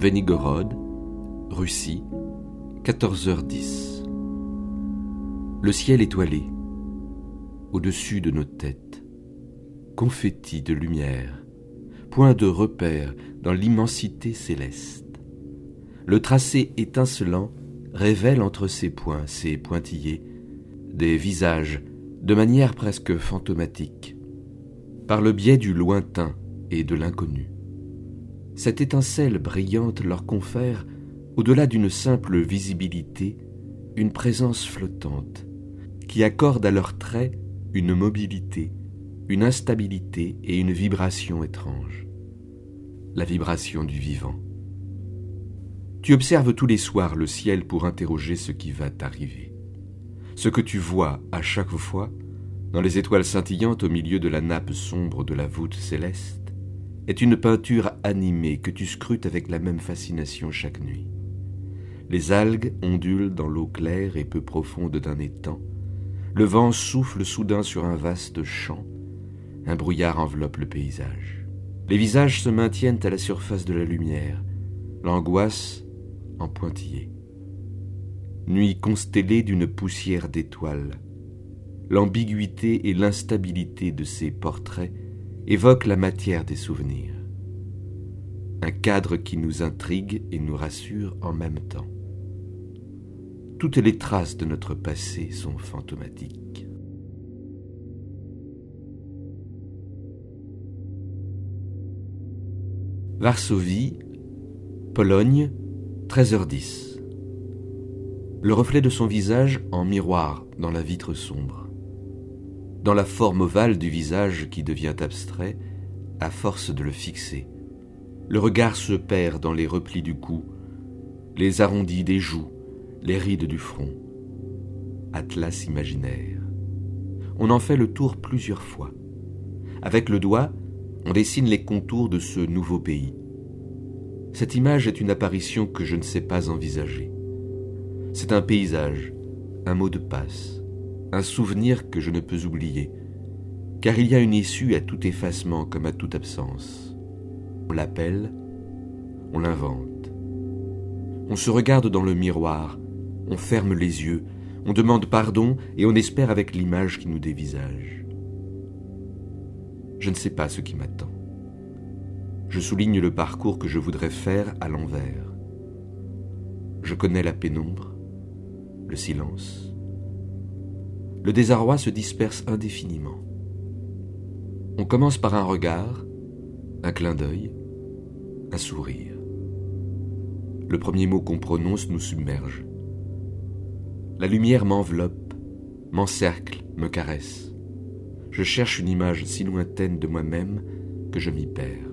Svenigorod, Russie, 14h10. Le ciel étoilé, au-dessus de nos têtes, confetti de lumière, point de repère dans l'immensité céleste. Le tracé étincelant révèle entre ses points, ses pointillés, des visages de manière presque fantomatique, par le biais du lointain et de l'inconnu cette étincelle brillante leur confère, au-delà d'une simple visibilité, une présence flottante, qui accorde à leurs traits une mobilité, une instabilité et une vibration étrange. La vibration du vivant. Tu observes tous les soirs le ciel pour interroger ce qui va t'arriver. Ce que tu vois à chaque fois, dans les étoiles scintillantes au milieu de la nappe sombre de la voûte céleste, est une peinture animée que tu scrutes avec la même fascination chaque nuit. Les algues ondulent dans l'eau claire et peu profonde d'un étang. Le vent souffle soudain sur un vaste champ. Un brouillard enveloppe le paysage. Les visages se maintiennent à la surface de la lumière, l'angoisse en pointillé. Nuit constellée d'une poussière d'étoiles. L'ambiguïté et l'instabilité de ces portraits évoque la matière des souvenirs. Un cadre qui nous intrigue et nous rassure en même temps. Toutes les traces de notre passé sont fantomatiques. Varsovie, Pologne, 13h10. Le reflet de son visage en miroir dans la vitre sombre dans la forme ovale du visage qui devient abstrait à force de le fixer. Le regard se perd dans les replis du cou, les arrondis des joues, les rides du front. Atlas imaginaire. On en fait le tour plusieurs fois. Avec le doigt, on dessine les contours de ce nouveau pays. Cette image est une apparition que je ne sais pas envisager. C'est un paysage, un mot de passe un souvenir que je ne peux oublier, car il y a une issue à tout effacement comme à toute absence. On l'appelle, on l'invente. On se regarde dans le miroir, on ferme les yeux, on demande pardon et on espère avec l'image qui nous dévisage. Je ne sais pas ce qui m'attend. Je souligne le parcours que je voudrais faire à l'envers. Je connais la pénombre, le silence, le désarroi se disperse indéfiniment. On commence par un regard, un clin d'œil, un sourire. Le premier mot qu'on prononce nous submerge. La lumière m'enveloppe, m'encercle, me caresse. Je cherche une image si lointaine de moi-même que je m'y perds.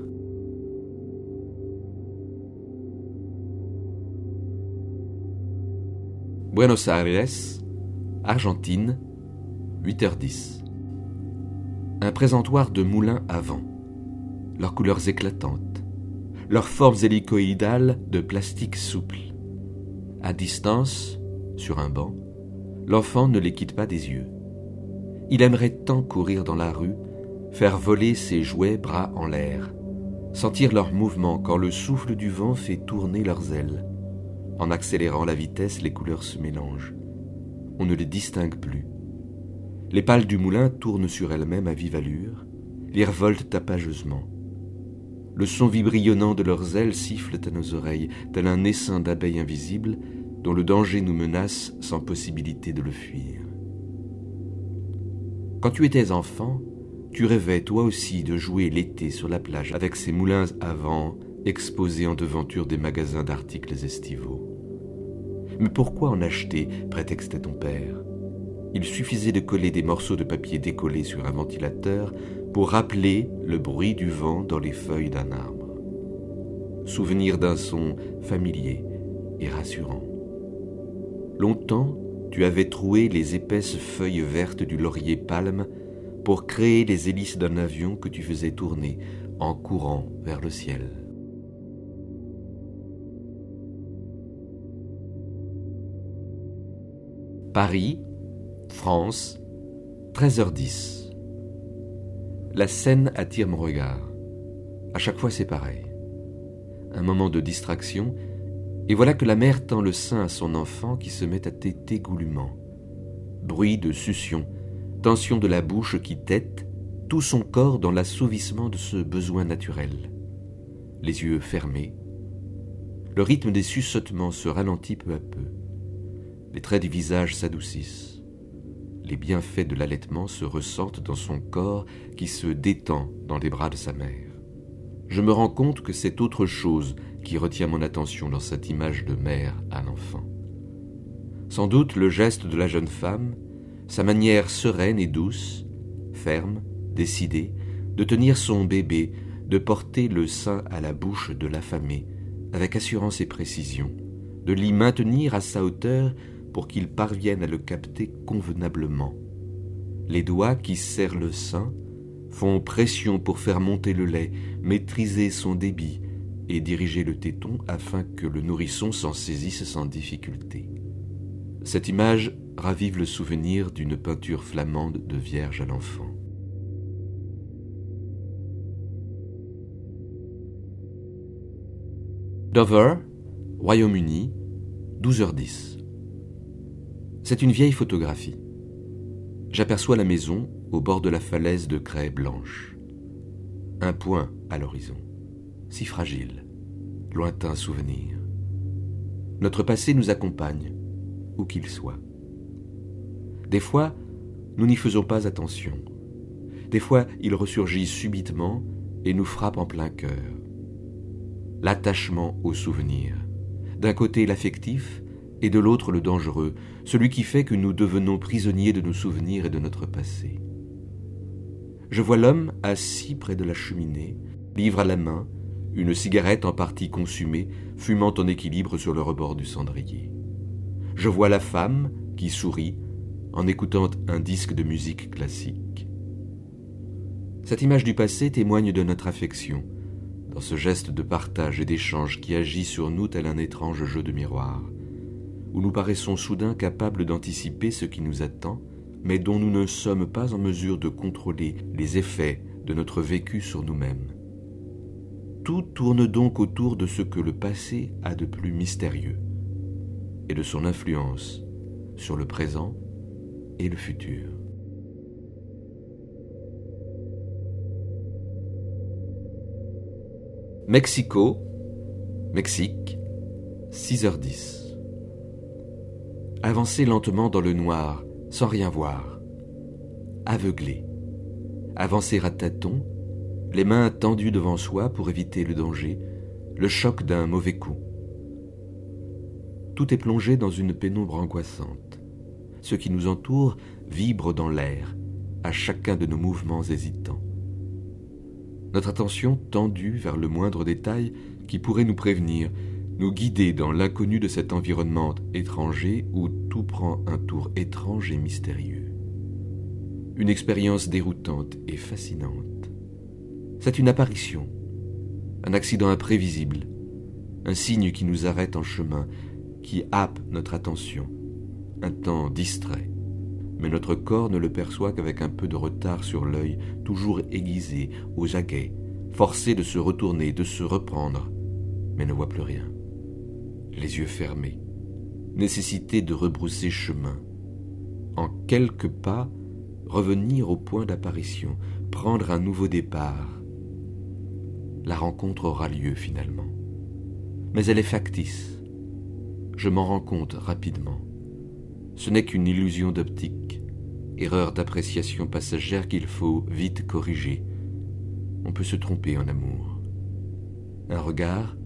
Buenos Aires, Argentine, 8h10. Un présentoir de moulins à vent, leurs couleurs éclatantes, leurs formes hélicoïdales de plastique souple. À distance, sur un banc, l'enfant ne les quitte pas des yeux. Il aimerait tant courir dans la rue, faire voler ses jouets bras en l'air, sentir leurs mouvements quand le souffle du vent fait tourner leurs ailes. En accélérant la vitesse, les couleurs se mélangent. On ne les distingue plus. Les pales du moulin tournent sur elles-mêmes à vive allure, les revoltent tapageusement. Le son vibrillonnant de leurs ailes siffle à nos oreilles, tel un essaim d'abeilles invisibles dont le danger nous menace sans possibilité de le fuir. Quand tu étais enfant, tu rêvais toi aussi de jouer l'été sur la plage avec ces moulins à vent exposés en devanture des magasins d'articles estivaux. Mais pourquoi en acheter prétextait ton père? Il suffisait de coller des morceaux de papier décollés sur un ventilateur pour rappeler le bruit du vent dans les feuilles d'un arbre. Souvenir d'un son familier et rassurant. Longtemps, tu avais troué les épaisses feuilles vertes du laurier palme pour créer les hélices d'un avion que tu faisais tourner en courant vers le ciel. Paris, France, 13h10. La scène attire mon regard. À chaque fois c'est pareil. Un moment de distraction, et voilà que la mère tend le sein à son enfant qui se met à téter goulûment. Bruit de succion, tension de la bouche qui tète, tout son corps dans l'assouvissement de ce besoin naturel. Les yeux fermés. Le rythme des suçotements se ralentit peu à peu. Les traits du visage s'adoucissent. Les bienfaits de l'allaitement se ressentent dans son corps qui se détend dans les bras de sa mère. Je me rends compte que c'est autre chose qui retient mon attention dans cette image de mère à l'enfant. Sans doute le geste de la jeune femme, sa manière sereine et douce, ferme, décidée, de tenir son bébé, de porter le sein à la bouche de l'affamé, avec assurance et précision, de l'y maintenir à sa hauteur pour qu'il parvienne à le capter convenablement. Les doigts qui serrent le sein font pression pour faire monter le lait, maîtriser son débit et diriger le téton afin que le nourrisson s'en saisisse sans difficulté. Cette image ravive le souvenir d'une peinture flamande de Vierge à l'enfant. Dover, Royaume-Uni, 12h10. C'est une vieille photographie. J'aperçois la maison au bord de la falaise de craie blanche. Un point à l'horizon, si fragile, lointain souvenir. Notre passé nous accompagne, où qu'il soit. Des fois, nous n'y faisons pas attention. Des fois, il ressurgit subitement et nous frappe en plein cœur. L'attachement au souvenir. D'un côté l'affectif, et de l'autre le dangereux, celui qui fait que nous devenons prisonniers de nos souvenirs et de notre passé. Je vois l'homme assis près de la cheminée, livre à la main, une cigarette en partie consumée, fumant en équilibre sur le rebord du cendrier. Je vois la femme qui sourit en écoutant un disque de musique classique. Cette image du passé témoigne de notre affection, dans ce geste de partage et d'échange qui agit sur nous tel un étrange jeu de miroir où nous paraissons soudain capables d'anticiper ce qui nous attend, mais dont nous ne sommes pas en mesure de contrôler les effets de notre vécu sur nous-mêmes. Tout tourne donc autour de ce que le passé a de plus mystérieux et de son influence sur le présent et le futur. Mexico, Mexique, 6h10. Avancer lentement dans le noir, sans rien voir. Aveuglé. Avancer à tâtons, les mains tendues devant soi pour éviter le danger, le choc d'un mauvais coup. Tout est plongé dans une pénombre angoissante. Ce qui nous entoure vibre dans l'air, à chacun de nos mouvements hésitants. Notre attention tendue vers le moindre détail qui pourrait nous prévenir, nous guider dans l'inconnu de cet environnement étranger où tout prend un tour étrange et mystérieux. Une expérience déroutante et fascinante. C'est une apparition, un accident imprévisible, un signe qui nous arrête en chemin, qui happe notre attention, un temps distrait. Mais notre corps ne le perçoit qu'avec un peu de retard sur l'œil, toujours aiguisé, aux aguets, forcé de se retourner, de se reprendre, mais ne voit plus rien les yeux fermés, nécessité de rebrousser chemin. En quelques pas, revenir au point d'apparition, prendre un nouveau départ. La rencontre aura lieu finalement. Mais elle est factice. Je m'en rends compte rapidement. Ce n'est qu'une illusion d'optique, erreur d'appréciation passagère qu'il faut vite corriger. On peut se tromper en amour. Un regard,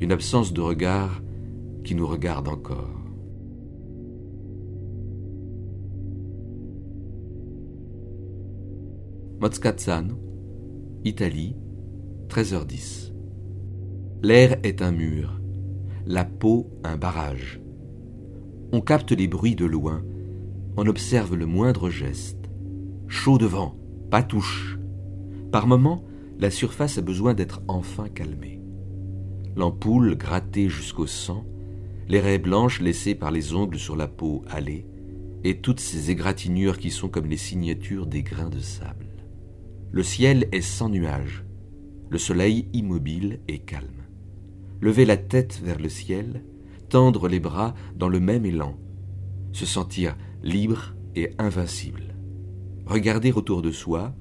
une absence de regard qui nous regarde encore. Mozcazzano, Italie, 13h10. L'air est un mur, la peau un barrage. On capte les bruits de loin, on observe le moindre geste. Chaud devant, pas touche. Par moments, la surface a besoin d'être enfin calmée. L'ampoule grattée jusqu'au sang, les raies blanches laissées par les ongles sur la peau hâlée, et toutes ces égratignures qui sont comme les signatures des grains de sable. Le ciel est sans nuages, le soleil immobile et calme. Lever la tête vers le ciel, tendre les bras dans le même élan, se sentir libre et invincible. Regarder autour de soi,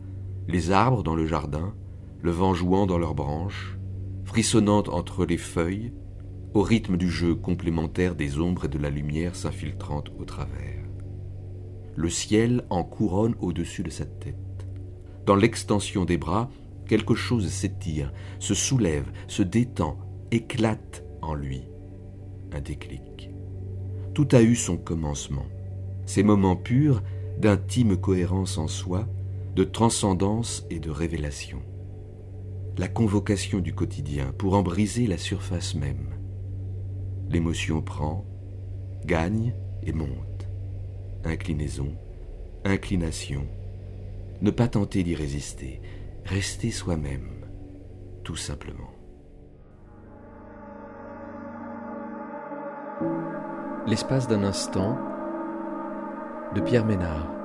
les arbres dans le jardin, le vent jouant dans leurs branches, frissonnant entre les feuilles, au rythme du jeu complémentaire des ombres et de la lumière s'infiltrant au travers. Le ciel en couronne au-dessus de sa tête. Dans l'extension des bras, quelque chose s'étire, se soulève, se détend, éclate en lui. Un déclic. Tout a eu son commencement. Ces moments purs d'intime cohérence en soi, de transcendance et de révélation. La convocation du quotidien pour en briser la surface même. L'émotion prend, gagne et monte. Inclinaison, inclination. Ne pas tenter d'y résister, rester soi-même, tout simplement. L'espace d'un instant de Pierre Ménard.